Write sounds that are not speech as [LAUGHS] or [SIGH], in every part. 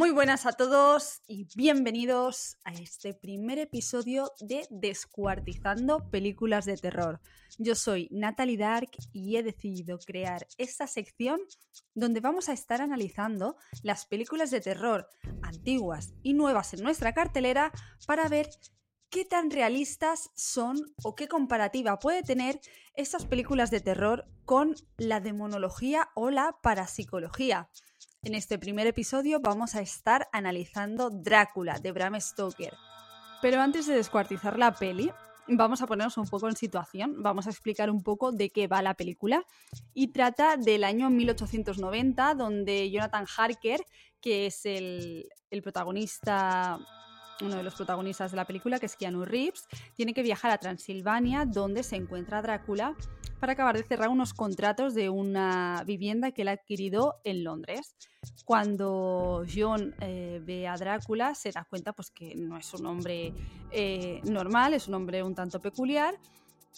Muy buenas a todos y bienvenidos a este primer episodio de Descuartizando Películas de Terror. Yo soy Natalie Dark y he decidido crear esta sección donde vamos a estar analizando las películas de terror antiguas y nuevas en nuestra cartelera para ver qué tan realistas son o qué comparativa puede tener estas películas de terror con la demonología o la parapsicología. En este primer episodio vamos a estar analizando Drácula de Bram Stoker. Pero antes de descuartizar la peli, vamos a ponernos un poco en situación, vamos a explicar un poco de qué va la película. Y trata del año 1890, donde Jonathan Harker, que es el, el protagonista uno de los protagonistas de la película, que es Keanu Reeves, tiene que viajar a Transilvania, donde se encuentra Drácula, para acabar de cerrar unos contratos de una vivienda que él ha adquirido en Londres. Cuando John eh, ve a Drácula, se da cuenta pues, que no es un hombre eh, normal, es un hombre un tanto peculiar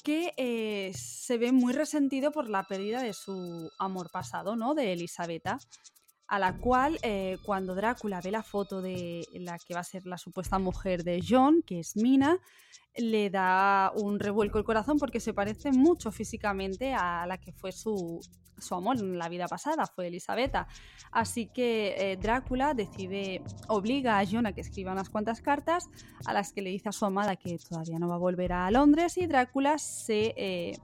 que eh, se ve muy resentido por la pérdida de su amor pasado, ¿no? De Elisabetta a la cual cuando Drácula ve la foto de la que va a ser la supuesta mujer de John, que es Mina, le da un revuelco el corazón porque se parece mucho físicamente a la que fue su, amor en la vida pasada, fue Elisabetta. Así que eh, Drácula decide, obliga a John a que escriba unas cuantas cartas a las que le dice a su amada que todavía no va a volver a Londres y Drácula se eh,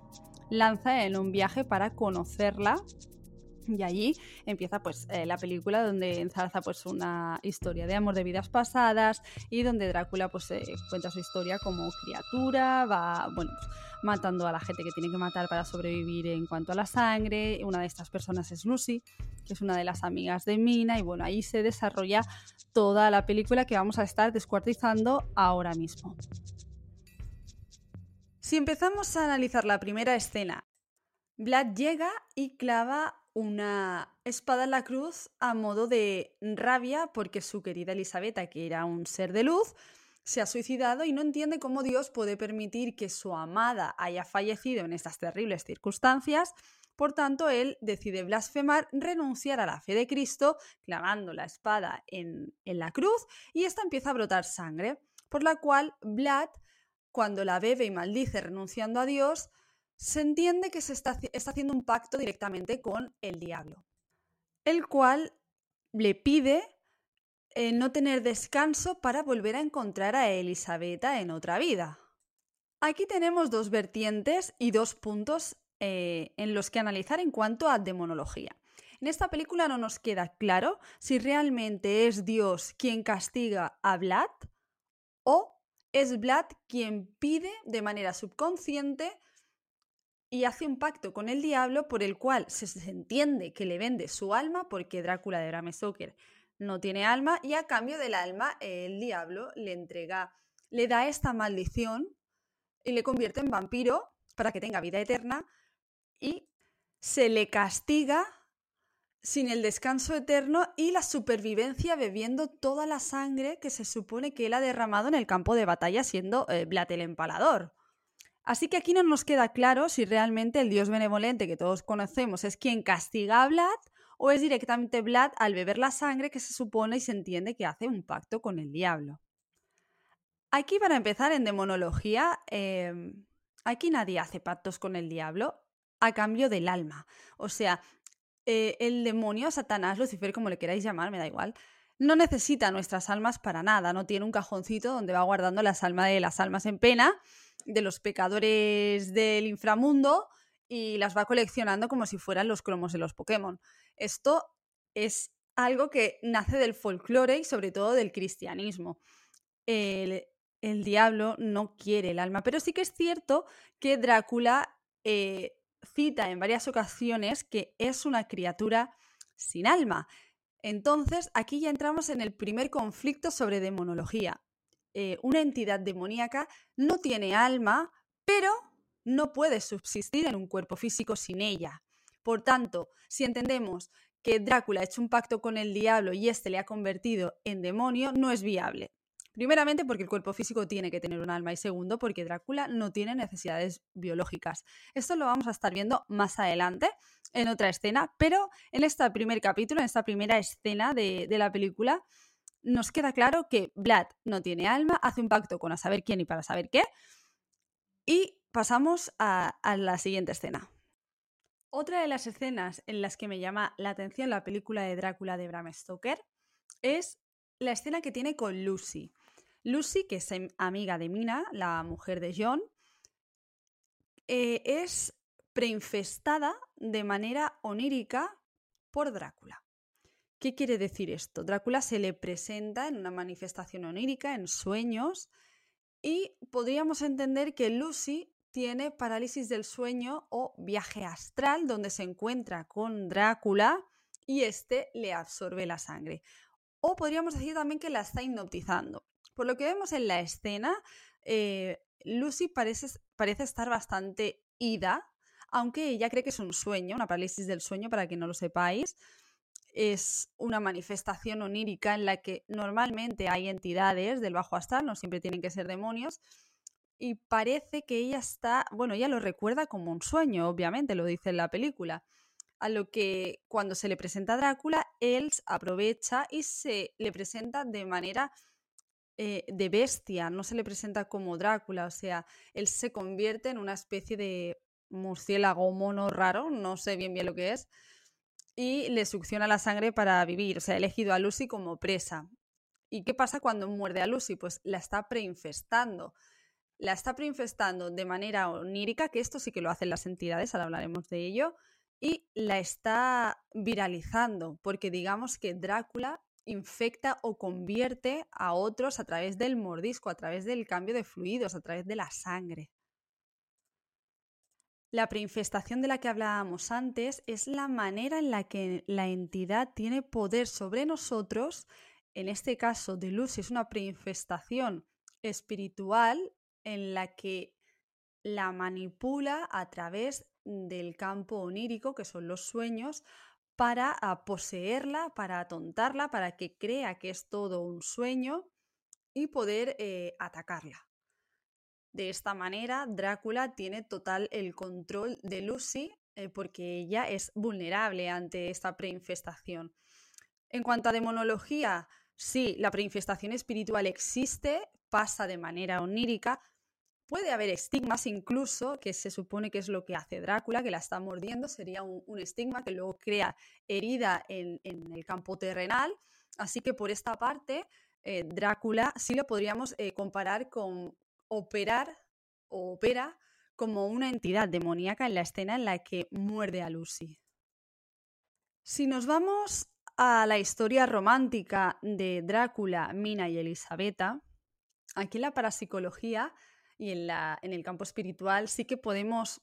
lanza en un viaje para conocerla y allí empieza pues eh, la película donde enzarza pues una historia de amor de vidas pasadas y donde Drácula pues eh, cuenta su historia como criatura, va bueno matando a la gente que tiene que matar para sobrevivir en cuanto a la sangre. Una de estas personas es Lucy, que es una de las amigas de Mina y bueno, ahí se desarrolla toda la película que vamos a estar descuartizando ahora mismo. Si empezamos a analizar la primera escena, Vlad llega y clava una espada en la cruz a modo de rabia porque su querida Elisabetta, que era un ser de luz, se ha suicidado y no entiende cómo Dios puede permitir que su amada haya fallecido en estas terribles circunstancias. Por tanto, él decide blasfemar, renunciar a la fe de Cristo, clavando la espada en, en la cruz, y esta empieza a brotar sangre, por la cual Vlad, cuando la bebe y maldice renunciando a Dios, se entiende que se está, haciendo un pacto directamente con el diablo, el cual le pide eh, no tener descanso para volver a encontrar a Elisabetta en otra vida. Aquí tenemos dos vertientes y dos puntos eh, en los que analizar en cuanto a demonología. En esta película no nos queda claro si realmente es Dios quien castiga a Vlad o es Vlad quien pide de manera subconsciente y hace un pacto con el diablo por el cual se, entiende que le vende su alma porque Drácula de Bram Stoker no tiene alma y a cambio del alma el diablo le entrega, le da esta maldición y le convierte en vampiro para que tenga vida eterna y se le castiga sin el descanso eterno y la supervivencia bebiendo toda la sangre que se supone que él ha derramado en el campo de batalla siendo eh, el empalador. Así que aquí no nos queda claro si realmente el dios benevolente que todos conocemos es quien castiga a Vlad o es directamente Vlad al beber la sangre que se supone y se entiende que hace un pacto con el diablo. Aquí para empezar en demonología, em, aquí nadie hace pactos con el diablo a cambio del alma. O sea, eh, el demonio, Satanás, Lucifer, como le queráis llamar, me da igual, no necesita nuestras almas para nada, no tiene un cajoncito donde va guardando las almas de las almas en pena de los pecadores del inframundo y las va coleccionando como si fueran los cromos de los Pokémon. Esto es algo que nace del folclore y sobre todo del cristianismo. El, diablo no quiere el alma, pero sí que es cierto que Drácula eh, cita en varias ocasiones que es una criatura sin alma. Entonces, aquí ya entramos en el primer conflicto sobre demonología. Eh, una entidad demoníaca no tiene alma, pero no puede subsistir en un cuerpo físico sin ella. Por tanto, si entendemos que Drácula ha hecho un pacto con el diablo y éste le ha convertido en demonio, no es viable. Primeramente porque el cuerpo físico tiene que tener un alma y segundo porque Drácula no tiene necesidades biológicas. Esto lo vamos a estar viendo más adelante en otra escena, pero en este primer capítulo, en esta primera escena de, de la película, nos queda claro que Vlad no tiene alma, hace un pacto con a saber quién y para saber qué. Y pasamos a, la siguiente escena. Otra de las escenas en las que me llama la atención la película de Drácula de Bram Stoker es la escena que tiene con Lucy. Lucy, que es amiga de Mina, la mujer de John, eh, es preinfestada de manera onírica por Drácula. ¿Qué quiere decir esto? Drácula se le presenta en una manifestación onírica, en sueños, y podríamos entender que Lucy tiene parálisis del sueño o viaje astral, donde se encuentra con Drácula y éste le absorbe la sangre. O podríamos decir también que la está hipnotizando. Por lo que vemos en la escena, eh, Lucy parece, parece estar bastante ida, aunque ella cree que es un sueño, una parálisis del sueño, para que no lo sepáis es una manifestación onírica en la que normalmente hay entidades del bajo astral, no siempre tienen que ser demonios, y parece que ella está, bueno, ella lo recuerda como un sueño, obviamente, lo dice en la película, a lo que cuando se le presenta a Drácula, él aprovecha y se le presenta de manera eh, de bestia, no se le presenta como Drácula, o sea, él se convierte en una especie de murciélago mono raro, no sé bien bien lo que es, y le succiona la sangre para vivir. O sea, ha elegido a Lucy como presa. ¿Y qué pasa cuando muerde a Lucy? Pues la está preinfestando. La está preinfestando de manera onírica, que esto sí que lo hacen las entidades, ahora hablaremos de ello, y la está viralizando, porque digamos que Drácula infecta o convierte a otros a través del mordisco, a través del cambio de fluidos, a través de la sangre. La preinfestación de la que hablábamos antes es la manera en la que la entidad tiene poder sobre nosotros. En este caso de Lucy es una preinfestación espiritual en la que la manipula a través del campo onírico, que son los sueños, para poseerla, para atontarla, para que crea que es todo un sueño y poder eh, atacarla. De esta manera, Drácula tiene total el control de Lucy eh, porque ella es vulnerable ante esta preinfestación. En cuanto a demonología, sí, la preinfestación espiritual existe, pasa de manera onírica. Puede haber estigmas incluso, que se supone que es lo que hace Drácula, que la está mordiendo, sería un, estigma que luego crea herida en, el campo terrenal. Así que por esta parte, eh, Drácula sí lo podríamos eh, comparar con, operar o opera como una entidad demoníaca en la escena en la que muerde a Lucy. Si nos vamos a la historia romántica de Drácula, Mina y Elisabetta, aquí en la parapsicología y en, la, en el campo espiritual sí que podemos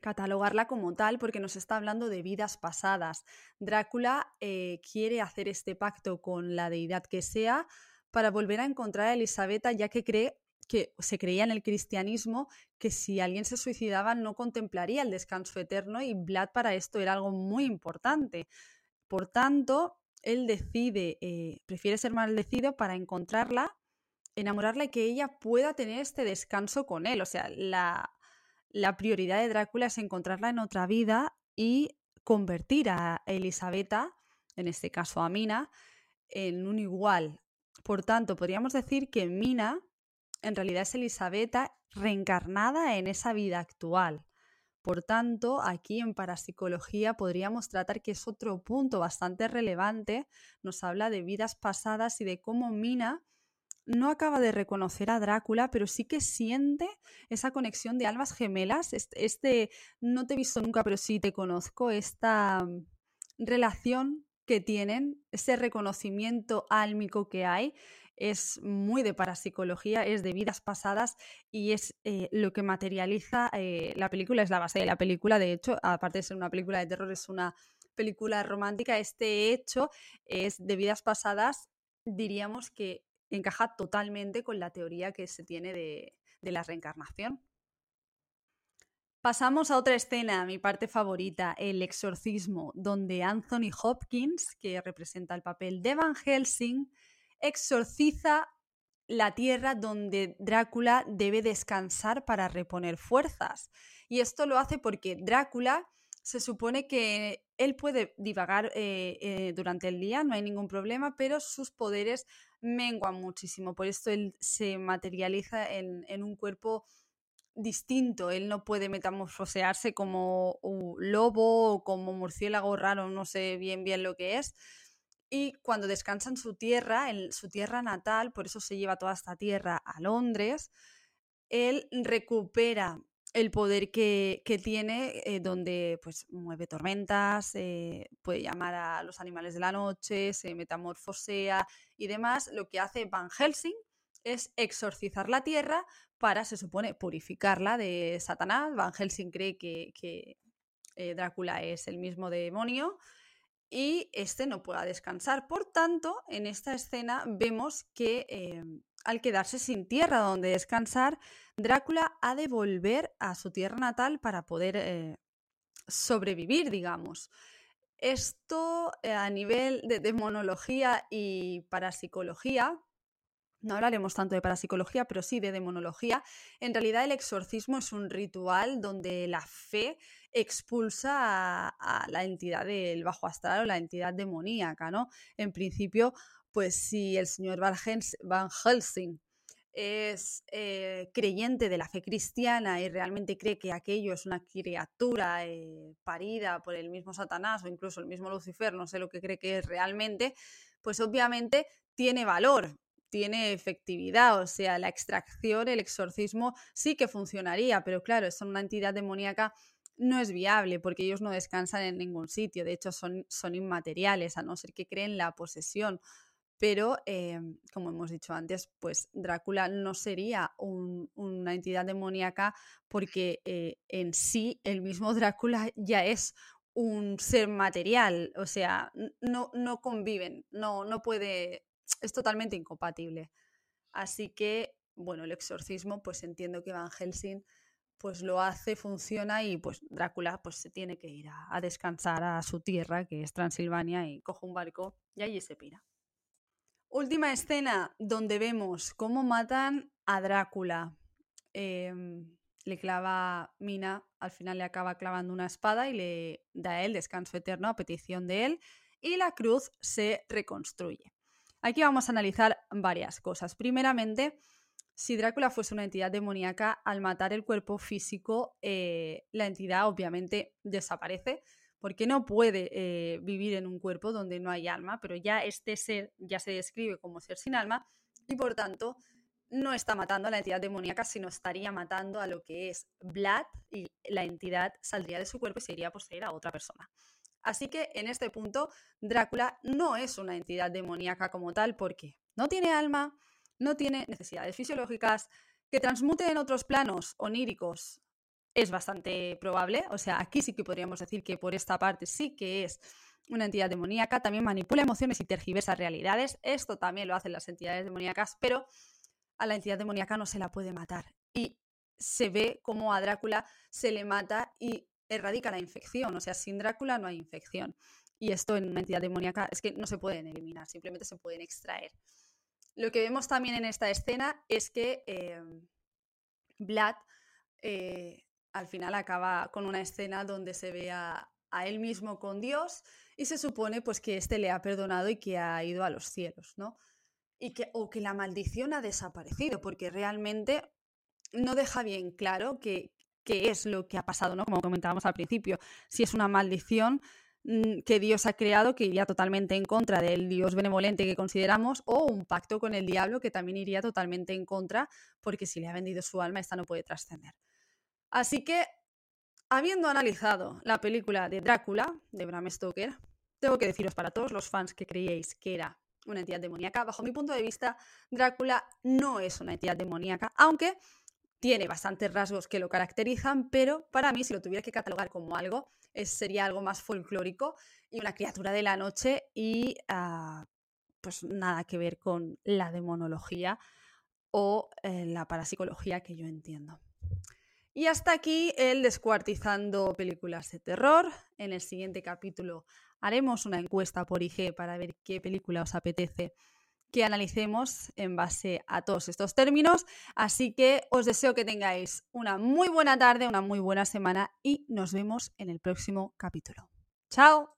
catalogarla como tal porque nos está hablando de vidas pasadas. Drácula eh, quiere hacer este pacto con la deidad que sea para volver a encontrar a Elisabetta ya que cree que se creía en el cristianismo que si alguien se suicidaba no contemplaría el descanso eterno y Vlad para esto era algo muy importante. Por tanto, él decide, eh, prefiere ser maldecido para encontrarla, enamorarla y que ella pueda tener este descanso con él. O sea, la, la prioridad de Drácula es encontrarla en otra vida y convertir a Elisabetta, en este caso a Mina, en un igual. Por tanto, podríamos decir que Mina en realidad es Elisabetta reencarnada en esa vida actual. Por tanto, aquí en parapsicología podríamos tratar que es otro punto bastante relevante, nos habla de vidas pasadas y de cómo Mina no acaba de reconocer a Drácula, pero sí que siente esa conexión de almas gemelas, este, este no te he visto nunca, pero sí te conozco, esta mm, relación que tienen, ese reconocimiento álmico que hay, es muy de parapsicología, es de vidas pasadas y es eh, lo que materializa eh, la película, es la base de la película, de hecho, aparte de ser una película de terror, es una película romántica, este hecho es de vidas pasadas, diríamos que encaja totalmente con la teoría que se tiene de, de la reencarnación. Pasamos a otra escena, mi parte favorita, el exorcismo, donde Anthony Hopkins, que representa el papel de Van Helsing, exorciza la tierra donde Drácula debe descansar para reponer fuerzas. Y esto lo hace porque Drácula se supone que él puede divagar eh, eh, durante el día, no hay ningún problema, pero sus poderes menguan muchísimo. Por esto él se materializa en, un cuerpo distinto. Él no puede metamorfosearse como un lobo o como murciélago raro, no sé bien bien lo que es. Y cuando descansa en su tierra, en su tierra natal, por eso se lleva toda esta tierra a Londres, él recupera el poder que, tiene, eh, donde pues mueve tormentas, eh, puede llamar a los animales de la noche, se metamorfosea y demás. Lo que hace Van Helsing es exorcizar la tierra para, se supone, purificarla de Satanás. Van Helsing cree que, eh, Drácula es el mismo demonio y este no pueda descansar. Por tanto, en esta escena vemos que al quedarse sin tierra donde descansar, Drácula ha de volver a su tierra natal para poder eh, sobrevivir, digamos. Esto eh, a nivel de demonología y parapsicología, no hablaremos tanto de parapsicología, pero sí de demonología. En realidad el exorcismo es un ritual donde la fe expulsa a, la entidad del bajo astral o la entidad demoníaca, ¿no? En principio, pues si el señor Van Helsing es eh, creyente de la fe cristiana y realmente cree que aquello es una criatura eh, parida por el mismo Satanás o incluso el mismo Lucifer, no sé lo que cree que es realmente, pues obviamente tiene valor, tiene efectividad, o sea, la extracción, el exorcismo sí que funcionaría, pero claro, es una entidad demoníaca no es viable porque ellos no descansan en ningún sitio, de hecho son, son inmateriales, a no ser que creen la posesión. Pero em, como hemos dicho antes, pues Drácula no sería una entidad demoníaca porque eh, en sí el mismo [LAUGHS] Drácula ya es un ser material, o sea, no, no conviven, no, no puede, es totalmente incompatible. Así que, bueno, el exorcismo, pues entiendo que Van Helsing pues lo hace, funciona y pues Drácula pues se tiene que ir a, descansar a su tierra, que es Transilvania, y coge un barco y allí se pira. Última escena donde vemos cómo matan a Drácula. Em, le clava Mina, al final le acaba clavando una espada y le da él descanso eterno a petición de él y la cruz se reconstruye. Aquí vamos a analizar varias cosas. Primeramente, si Drácula fuese una entidad demoníaca, al matar el cuerpo físico, eh, la entidad obviamente desaparece porque no puede eh, vivir en un cuerpo donde no hay alma, pero ya este ser ya se describe como ser sin alma y por tanto no está matando a la entidad demoníaca, sino estaría matando a lo que es Vlad y la entidad saldría de su cuerpo y se iría a poseer a otra persona. Así que en este punto, Drácula no es una entidad demoníaca como tal porque no tiene alma, no tiene necesidades fisiológicas, que transmute en otros planos oníricos es bastante probable. O sea, aquí sí que podríamos decir que por esta parte sí que es una entidad demoníaca. También manipula emociones y tergiversa realidades. Esto también lo hacen las entidades demoníacas, pero a la entidad demoníaca no se la puede matar. Y se ve como a Drácula se le mata y erradica la infección. O sea, sin Drácula no hay infección. Y esto en una entidad demoníaca es que no se pueden eliminar, simplemente se pueden extraer. Lo que vemos también en esta escena es que eh, Vlad al final acaba con una escena donde se ve a, él mismo con Dios y se supone pues que éste le ha perdonado y que ha ido a los cielos, ¿no? Y que, o que la maldición ha desaparecido, porque realmente no deja bien claro qué es lo que ha pasado, ¿no? Como comentábamos al principio, si es una maldición mm, que Dios ha creado que iría totalmente en contra del Dios benevolente que consideramos o un pacto con el diablo que también iría totalmente en contra porque si le ha vendido su alma, esta no puede trascender. Así que, habiendo analizado la película de Drácula, de Bram Stoker, tengo que deciros para todos los fans que creíais que era una entidad demoníaca, bajo mi punto de vista, Drácula no es una entidad demoníaca, aunque tiene bastantes rasgos que lo caracterizan, pero para mí, si lo tuviera que catalogar como algo, sería algo más folclórico y una criatura de la noche y ah, pues nada que ver con la demonología o eh, la parapsicología que yo entiendo. Y hasta aquí el descuartizando películas de terror. En el siguiente capítulo haremos una encuesta por IG para ver qué película os apetece que analicemos en base a todos estos términos. Así que os deseo que tengáis una muy buena tarde, una muy buena semana y nos vemos en el próximo capítulo. Chao.